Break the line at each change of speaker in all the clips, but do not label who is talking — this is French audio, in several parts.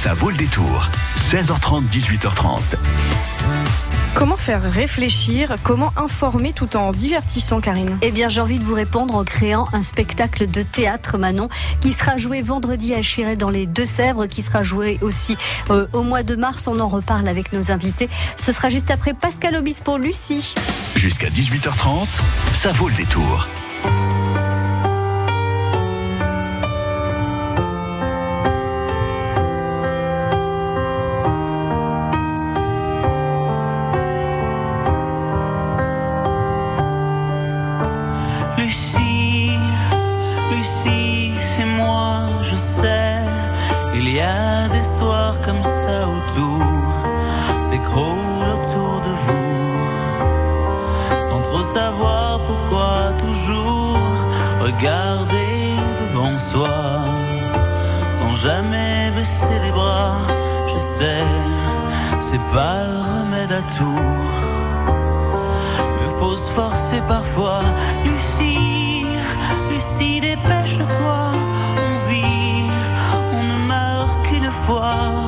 Ça vaut le détour. 16h30, 18h30.
Comment faire réfléchir? Comment informer tout en divertissant, Karine?
Eh bien, j'ai envie de vous répondre en créant un spectacle de théâtre, Manon, qui sera joué vendredi à Chiré dans les Deux-Sèvres, qui sera joué aussi euh, au mois de mars. On en reparle avec nos invités. Ce sera juste après Pascal Obispo, Lucie.
Jusqu'à 18h30, ça vaut le détour.
Garder devant soi, sans jamais baisser les bras. Je sais, c'est pas le remède à tout, mais faut se forcer parfois. Lucie, Lucie, dépêche-toi, on vit, on ne meurt qu'une fois.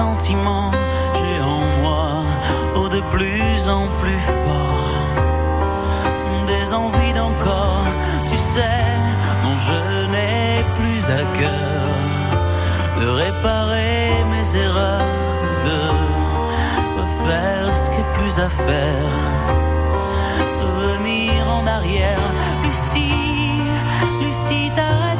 j'ai en moi, oh de plus en plus fort. Envies d'encore, tu sais, non je n'ai plus à cœur. De réparer mes erreurs, de refaire ce qui est plus à faire, revenir en arrière, Lucie, Lucie, t'arrête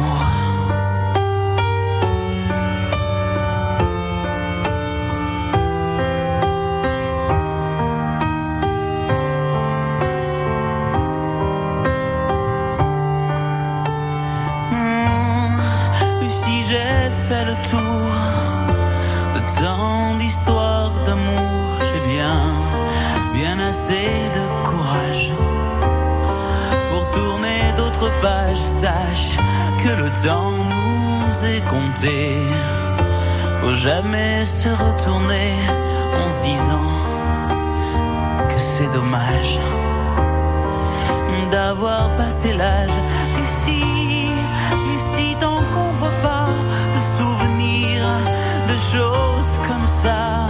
Sache que le temps nous est compté. Faut jamais se retourner en se disant que c'est dommage d'avoir passé l'âge. Lucie, Lucie, t'encombres pas de souvenirs, de choses comme ça.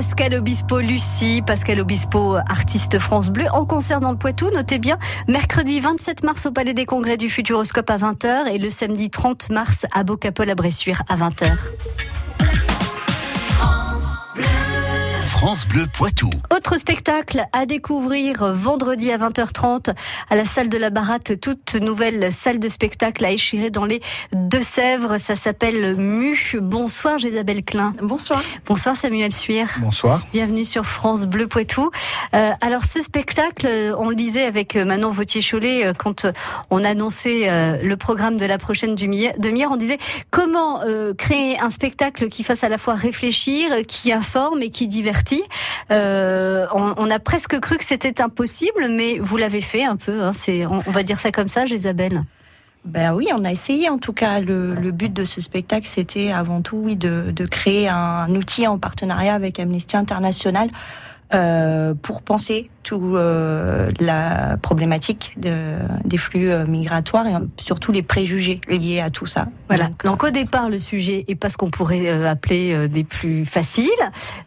Pascal Obispo, Lucie, Pascal Obispo, artiste France Bleu, en concert dans le Poitou, notez bien, mercredi 27 mars au Palais des Congrès du Futuroscope à 20h et le samedi 30 mars à Bocapol à Bressuire à 20h.
France Bleu Poitou.
Autre spectacle à découvrir vendredi à 20h30 à la salle de la Baratte, toute nouvelle salle de spectacle à échirer dans les Deux-Sèvres. Ça s'appelle MU. Bonsoir Isabelle Klein.
Bonsoir.
Bonsoir Samuel Suir.
Bonsoir.
Bienvenue sur France Bleu Poitou. Euh, alors ce spectacle, on le disait avec Manon Vautier-Cholet euh, quand on annonçait euh, le programme de la prochaine demi-heure, on disait comment euh, créer un spectacle qui fasse à la fois réfléchir, qui informe et qui divertit. Euh, on, a presque cru que c'était impossible, mais vous l'avez fait un peu. Hein, on, va dire ça comme ça, Isabelle.
Ben oui, on a essayé en tout cas. Le, but de ce spectacle, c'était avant tout de créer un outil en partenariat avec Amnesty International euh, pour penser tout euh, la problématique de, des flux euh, migratoires et surtout les préjugés liés à tout ça.
Voilà. Donc, au départ, le sujet est pas ce qu'on pourrait appeler des plus faciles.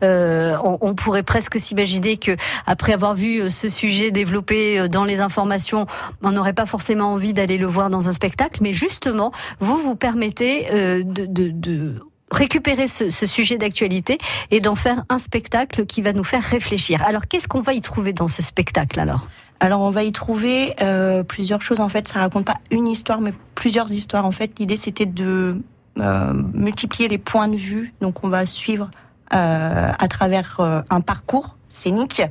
On, on, pourrait presque s'imaginer que après avoir vu ce sujet développé dans les informations, on n'aurait pas forcément envie d'aller le voir dans un spectacle. Mais justement, vous vous permettez de, de, de récupérer ce, sujet d'actualité et d'en faire un spectacle qui va nous faire réfléchir. Alors, qu'est-ce qu'on va y trouver dans ce spectacle alors?
Alors on va y trouver euh, plusieurs choses en fait. Ça raconte pas une histoire, mais plusieurs histoires en fait. L'idée c'était de euh, multiplier les points de vue. Donc on va suivre euh, à travers un parcours scénique,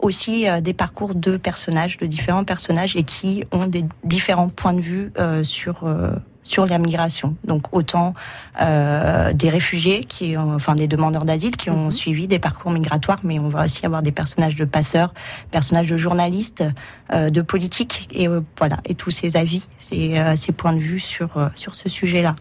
aussi des parcours de personnages, de différents personnages et qui ont des différents points de vue sur sur la migration. Donc autant euh, des réfugiés, qui enfin des demandeurs d'asile qui ont mhm. suivi des parcours migratoires, mais on va aussi avoir des personnages de passeurs, personnages de journalistes, euh, de politiques, et euh, voilà, et tous ces avis, ces, euh, ces points de vue sur euh, sur ce sujet-là.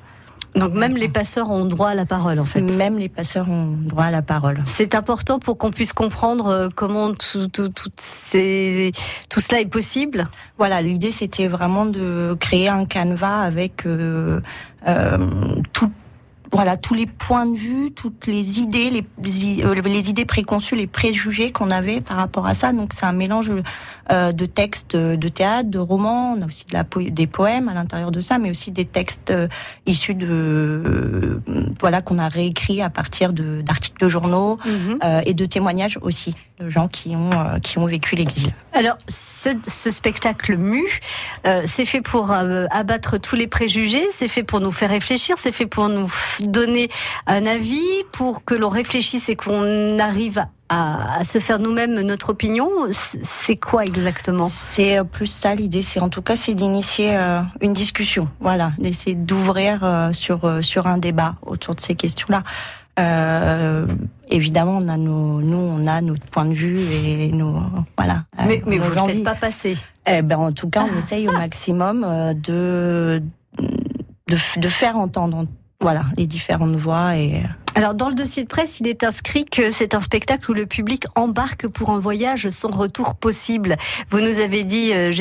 Donc même les passeurs ont droit à la parole en fait.
Même les passeurs ont droit à la parole.
C'est important pour qu'on puisse comprendre euh, comment tout, tout, tout, tout cela est possible.
Voilà, l'idée c'était vraiment de créer un canevas avec euh, euh, tout voilà tous les points de vue, toutes les idées, les, les idées préconçues, les préjugés qu'on avait par rapport à ça. Donc c'est un mélange euh, de textes de théâtre, de romans. On a aussi de la des poèmes à l'intérieur de ça, mais aussi des textes euh, issus de euh, voilà qu'on a réécrits à partir d'articles de, journaux mhm. et de témoignages aussi de gens qui ont qui ont vécu l'exil.
Alors ce, ce, spectacle mu, c'est fait pour abattre tous les préjugés, c'est fait pour nous faire réfléchir, c'est fait pour nous donner un avis, pour que l'on réfléchisse et qu'on arrive à, se faire nous-mêmes notre opinion. C'est quoi exactement?
C'est euh, plus ça l'idée. C'est en tout cas c'est d'initier euh, une discussion. Voilà, d'essayer d'ouvrir euh, sur sur un débat autour de ces questions-là. Évidemment, on a nos, nous, on a notre point de vue et nos, voilà.
Mais, mais vous ne faites pas passer.
Eh ben, en tout cas, on essaye au maximum de, de, de faire entendre voilà, les différentes voix et
alors dans le dossier de presse, il est inscrit que c'est un spectacle où le public embarque pour un voyage sans retour possible. Vous nous avez dit, euh,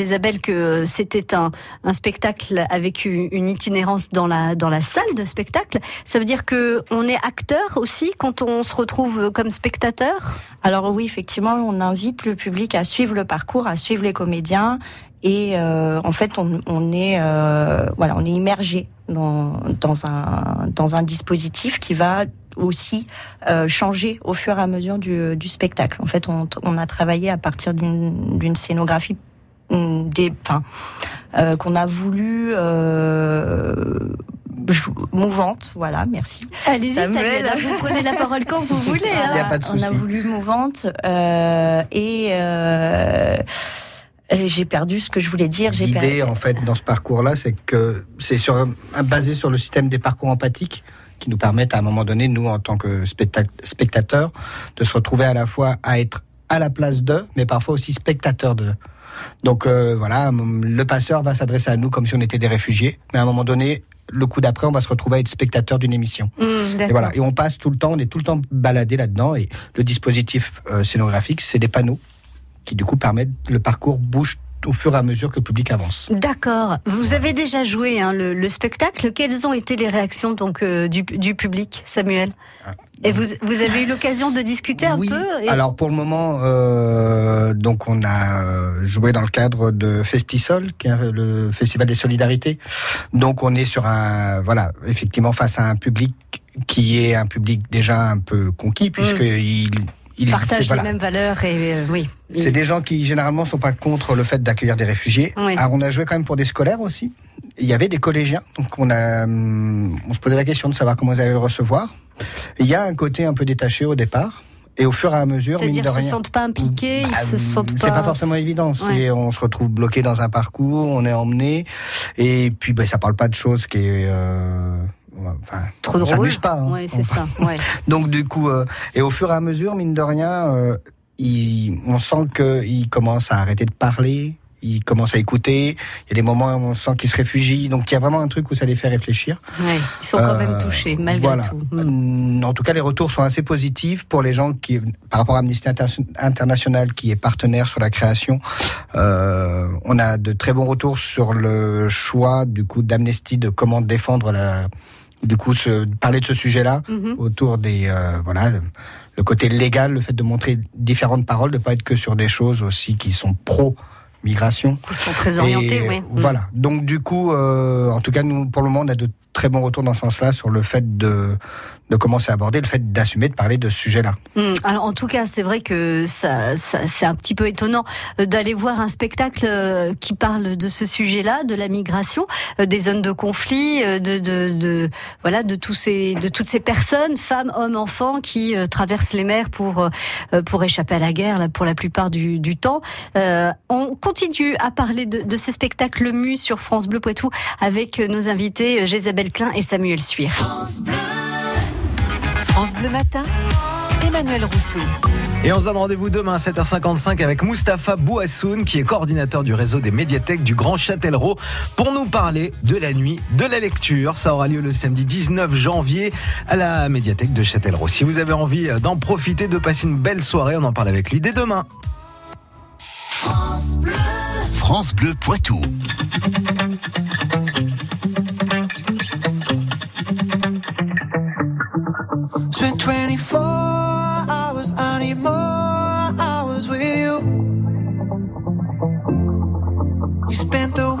que c'était un, un, spectacle avec une itinérance dans la dans la salle de spectacle. Ça veut dire que on est acteur aussi quand on se retrouve comme spectateur?
Alors oui, effectivement, on invite le public à suivre le parcours, à suivre les comédiens et euh, en fait on, on est euh, voilà on est immergé dans, dans un dans un dispositif qui va aussi euh, changer au fur et à mesure du, du spectacle. En fait, on, on, a travaillé à partir d'une scénographie mm, des, enfin, euh, qu'on a voulu euh, mouvante, voilà, merci.
Allez-y, Samuel, vous prenez la parole quand vous voulez.
Hein. Y a pas de
on a voulu mouvante euh, et euh, j'ai perdu ce que je voulais dire.
L'idée, en fait, dans ce parcours-là, c'est que c'est sur, basé sur le système des parcours empathiques qui nous permettent à un moment donné, nous, en tant que spectateurs, de se retrouver à la fois à être à la place d'eux, mais parfois aussi spectateurs d'eux. Donc euh, voilà, le passeur va s'adresser à nous comme si on était des réfugiés, mais à un moment donné, le coup d'après, on va se retrouver à être spectateur d'une émission. Mmh, et voilà, et on passe tout le temps, on est tout le temps baladé là-dedans, et le dispositif euh, scénographique, c'est des panneaux qui du coup permettent le parcours bouge au fur et à mesure que le public avance.
D'accord. Vous avez déjà joué hein, le, spectacle. Quelles ont été les réactions donc euh, du, public, Samuel? Ah, Et vous, vous, avez eu l'occasion de discuter un peu
Alors pour le moment, euh, donc on a euh, joué dans le cadre de Festisol, qui est le festival des solidarités. Donc on est sur un voilà effectivement face à un public qui est un public déjà un peu conquis puisqu'il mmh ils
Partagent
voilà.
les mêmes valeurs et euh, oui.
C'est des gens qui généralement sont pas contre le fait d'accueillir des réfugiés.
Oui.
Alors, on a joué quand même pour des scolaires aussi. Il y avait des collégiens, donc on a, hum, on se posait la question de savoir comment ils allaient le recevoir. Il y a un côté un peu détaché au départ, et au fur et à mesure, mine de
qu'ils se
rien.
sentent pas impliqués,
Bah,
ils se sentent pas.
C'est pas forcément évident.
Ouais.
On se retrouve bloqué dans un parcours, on est emmené, et puis bah, ça parle pas de choses qui est. Euh, enfin,
trop
on s'amuse pas. hein.
C'est ça. Ouais.
donc du coup, euh, et au fur et à mesure, mine de rien, euh, il, on sent qu'il commence à arrêter de parler, il commence à écouter. Il y a des moments où on sent qu'il se réfugie. Donc il y a vraiment un truc où ça les fait réfléchir.
Ouais. Ils sont quand même
Euh,
touchés, malgré
voilà.
tout. Mm.
En tout cas, les retours sont assez positifs pour les gens qui, par rapport à Amnesty Inter- International, qui est partenaire sur la création. Euh, on a de très bons retours sur le choix du coup d'Amnesty de comment défendre la, du coup, se, parler de ce sujet-là
Mhm.
autour des euh, voilà le côté légal, le fait de montrer différentes paroles, de pas être que sur des choses aussi qui sont pro migration.
Ils sont très orientés,
Et
oui. Mm.
Voilà. Donc du coup, euh, en tout cas, nous, pour le moment, on a de très bons retours dans ce sens-là sur le fait de, de commencer à aborder, le fait d'assumer de parler de ce sujet-là.
Mm. Alors en tout cas, c'est vrai que ça, ça- c'est un petit peu étonnant euh, d'aller voir un spectacle euh, qui parle de ce sujet-là, de la migration, euh, des zones de conflit, de, de, de voilà, de tous ces, de toutes ces personnes, femmes, hommes, enfants, qui euh, traversent les mers pour euh, pour échapper à la guerre, là, pour la plupart du, du temps. Euh, on continue à parler de, de ces spectacles mus sur France Bleu Poitou avec nos invités Jésabelle Klein et Samuel Suir.
France Bleu Matin, Emmanuel Rousseau.
Et on se donne rendez-vous demain à 7h55 avec Mustapha Bouassoun, qui est coordinateur du réseau des médiathèques du Grand Châtellerault, pour nous parler de la nuit de la lecture. Ça aura lieu le samedi 19 janvier à la médiathèque de Châtellerault. Si vous avez envie d'en profiter, de passer une belle soirée, on en parle avec lui dès demain.
France Bleu Poitou.
24 hours, I need more hours with you. You spent the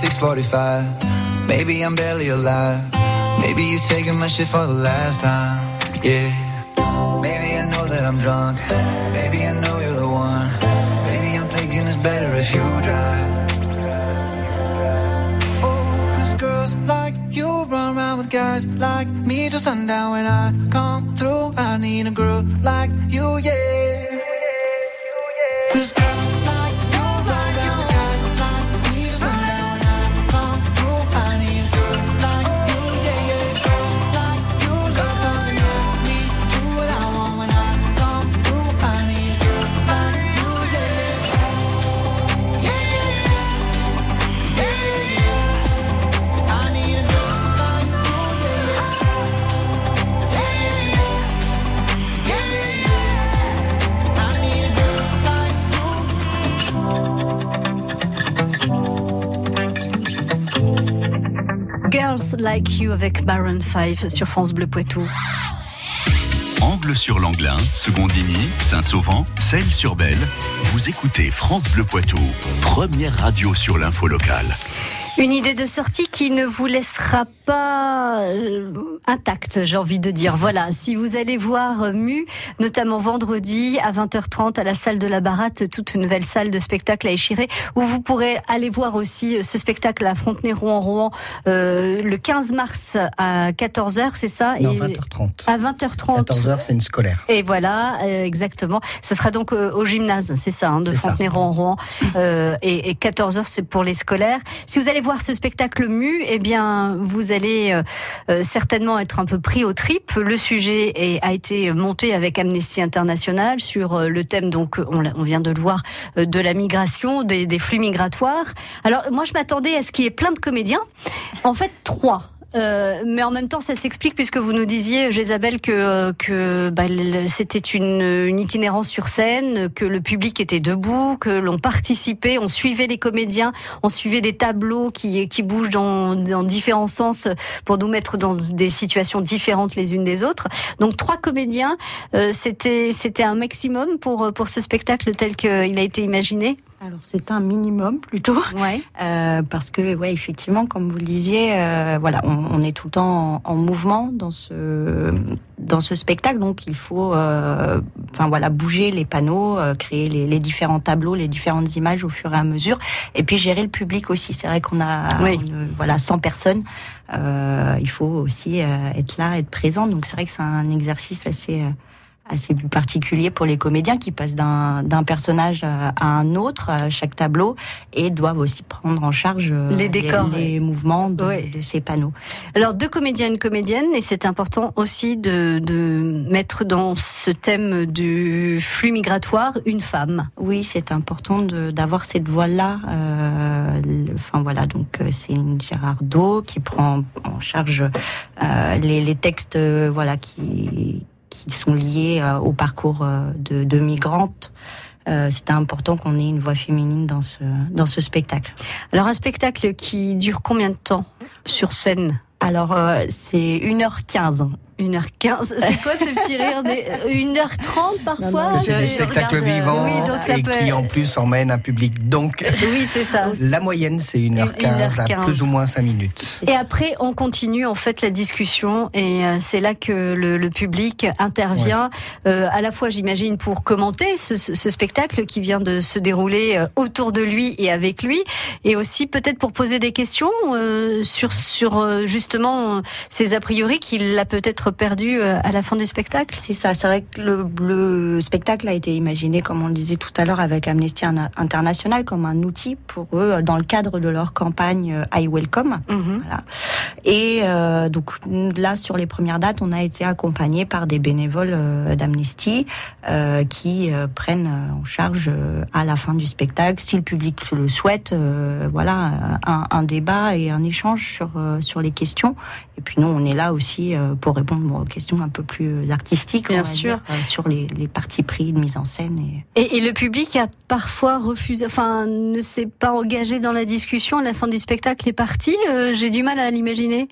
645. Maybe I'm barely alive. Maybe you're taking my shit for the last time. Yeah. Maybe I know that I'm drunk. Maybe I know you're the one. Maybe I'm thinking it's better if you drive.
Oh, cause girls like you run around with guys like me till sundown when I come Like You
avec Baron 5 sur France Bleu Poitou.
Angle sur l'Anglin, Secondigny, Saint-Sauvant, Celles-sur-Belle. Vous écoutez France Bleu Poitou, première radio sur l'info locale.
Une idée de sortie qui ne vous laissera pas euh, intacte, j'ai envie de dire. Voilà, si vous allez voir euh, Mu, notamment vendredi à 20h30 à la salle de la Baratte, toute une nouvelle salle de spectacle à Échiré, où vous pourrez aller voir aussi euh, ce spectacle à Frontenay-Rouen-Rouen euh, le 15 mars à 14h, c'est ça?
Non,
Et
20h30.
À 20h30.
14h, c'est une scolaire.
Et voilà, euh, exactement. Ce sera donc euh, au gymnase, c'est ça, hein, de
C'est ça.
Frontenay-Rouen. Euh, et, et 14 heures, c'est pour les scolaires. Si vous allez voir ce spectacle mu, eh bien, vous allez euh, euh, certainement être un peu pris au trip. Le sujet est- a été monté avec Amnesty International sur euh, le thème, donc on, on vient de le voir, euh, de la migration, des, des flux migratoires. Alors, moi, je m'attendais à ce qu'il y ait plein de comédiens. En fait, trois. Euh, mais en même temps, ça s'explique puisque vous nous disiez, Jézabel, que, euh, bah, c'était une, itinérance sur scène, que le public était debout, que l'on participait, on suivait les comédiens, on suivait des tableaux qui, bougent dans, différents sens pour nous mettre dans des situations différentes les unes des autres. Donc trois comédiens, euh, c'était c'était un maximum pour pour ce spectacle tel qu'il a été imaginé?
Alors c'est un minimum plutôt,
Ouais.
euh, parce que ouais effectivement comme vous le disiez, euh, voilà on, on est tout le temps en, en mouvement dans ce dans ce spectacle, donc il faut euh, enfin voilà bouger les panneaux, créer les, les différents tableaux, les différentes images au fur et à mesure, et puis gérer le public aussi. C'est vrai qu'on a
Oui.
on, voilà 100 personnes, il faut aussi être là, être présent. Donc c'est vrai que c'est un exercice assez assez particulier pour les comédiens qui passent d'un personnage à un autre à chaque tableau et doivent aussi prendre en charge euh,
Les décors,
les, mouvements de, ces panneaux.
Alors deux comédiens, une comédienne, et c'est important aussi de, de mettre dans ce thème du flux migratoire une femme.
Oui, c'est important d'avoir cette voix-là. euh, Enfin voilà, donc euh, c'est une Gérardo qui prend en charge euh, les, les textes, euh, voilà, qui qui sont liés euh, au parcours euh, de, de migrantes. Euh, C'était important qu'on ait une voix féminine dans ce dans ce spectacle.
Alors un spectacle qui dure combien de temps sur scène?
Alors euh, c'est 1h15.
1h15. C'est quoi ce petit rire des 1h30 parfois
Parce que c'est des
c'est-
spectacles
regarde, euh,
vivants
Oui, donc ça
et
peut
qui en plus emmènent un public. Donc,
Oui, c'est ça.
la moyenne, c'est 1h15 à
1h15.
plus ou moins 5 minutes.
Et après, on continue en fait la discussion et euh, c'est là que le, le public intervient, euh, à la fois, j'imagine, pour commenter ce, ce- ce spectacle qui vient de se dérouler euh, autour de lui et avec lui, et aussi peut-être pour poser des questions euh, sur sur euh, justement euh, ces a priori qu'il a peut-être perdu euh, à la fin du spectacle.
C'est ça, c'est vrai que le, le spectacle a été imaginé, comme on le disait tout à l'heure, avec Amnesty Interna- International comme un outil pour eux euh, dans le cadre de leur campagne euh, I Welcome.
Mhm.
Voilà. Et euh, donc là, sur les premières dates, on a été accompagné par des bénévoles euh, d'Amnesty euh, qui prennent en charge à la fin du spectacle, si le public le souhaite, voilà, un, un débat et un échange sur sur les questions. Et puis nous, on est là aussi pour répondre bon, aux questions un peu plus artistiques,
Bien sûr.
dire, euh, sur les, les parties pris de mise en scène. Et...
Et, et le public a parfois refusé, enfin, ne s'est pas engagé dans la discussion à la fin du spectacle est parti. Euh, J'ai du mal à l'imaginer.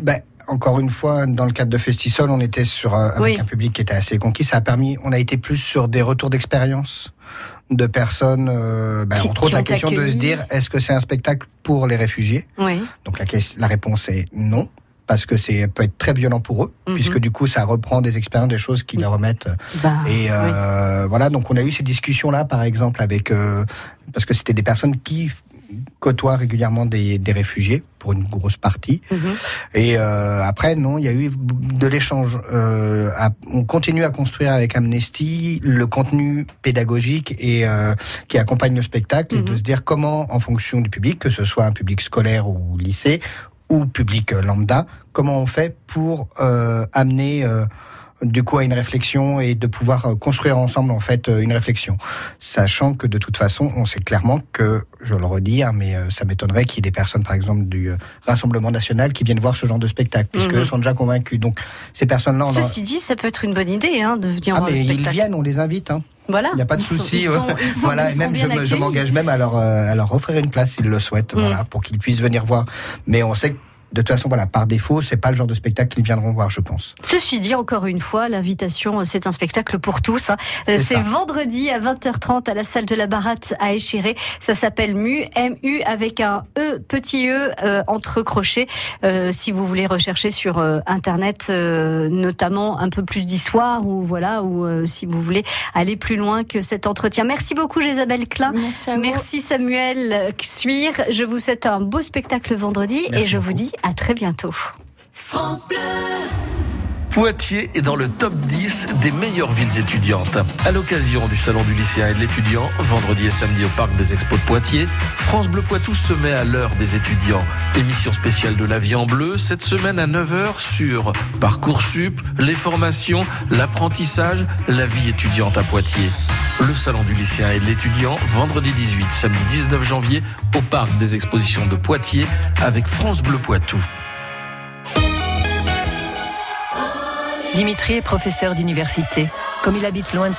Ben, encore une fois, dans le cadre de Festisol, on était sur euh, avec
Oui.
un public qui était assez conquis. Ça a permis, on a été plus sur des retours d'expérience de personnes, euh, ben,
Qui-
entre autres la question de se dire est-ce que c'est un spectacle pour les réfugiés?
Oui.
Donc la réponse est non. Parce que c'est peut être très violent pour eux,
Mhm.
puisque du coup ça reprend des expériences, des choses qui les remettent.
Bah,
Et euh, voilà, donc on a eu ces discussions là, par exemple, avec euh, parce que c'était des personnes qui côtoient régulièrement des, des réfugiés pour une grosse partie.
Mhm.
Et euh, après, non, il y a eu de l'échange. Euh, on continue à construire avec Amnesty le contenu pédagogique et euh, qui accompagne le spectacle et de
Mhm.
se dire comment, en fonction du public, que ce soit un public scolaire ou lycée ou public lambda, comment on fait pour euh, amener euh, du coup à une réflexion et de pouvoir euh, construire ensemble en fait euh, une réflexion, sachant que de toute façon, on sait clairement que, je le redis, hein, mais euh, ça m'étonnerait qu'il y ait des personnes, par exemple du Rassemblement national, qui viennent voir ce genre de spectacle, puisque
Mhm.
eux sont déjà convaincus. Donc ces personnes-là, en-
Ceci dit, ça peut être une bonne idée hein, de venir
ah
voir le
mais ils viennent, on les invite. Hein.
Voilà.
Il n'y a pas de souci. ouais. voilà,
ils
et même je, je m'engage même à leur, euh, à leur offrir une place s'ils le souhaitent,
Mm.
voilà, pour qu'ils puissent venir voir. Mais on sait que de toute façon, voilà, par défaut, c'est pas le genre de spectacle qu'ils viendront voir, je pense.
Ceci dit, encore une fois, l'invitation, c'est un spectacle pour tous. hein. Euh,
C'est
vendredi à 20h30 à la salle de la Baratte à Échiré. Ça s'appelle MU, M-U avec un E, petit E euh, entre crochets. Euh, si vous voulez rechercher sur euh, Internet, euh, notamment un peu plus d'histoire ou voilà, ou euh, si vous voulez aller plus loin que cet entretien. Merci beaucoup, Isabelle Klein.
Merci à vous.
Merci Samuel Cuir. Je vous souhaite un beau spectacle vendredi et je vous dis à très bientôt.
Poitiers est dans le top 10 des meilleures villes étudiantes. À l'occasion du Salon du lycéen et de l'étudiant, vendredi et samedi au Parc des Expos de Poitiers, France Bleu Poitou se met à l'heure des étudiants. Émission spéciale de la vie en bleu, cette semaine à 9h sur Parcoursup, les formations, l'apprentissage, la vie étudiante à Poitiers. Le Salon du lycéen et de l'étudiant, vendredi 18, samedi 19 janvier, au Parc des Expositions de Poitiers, avec France Bleu Poitou.
Dimitri est professeur d'université. Comme il habite loin de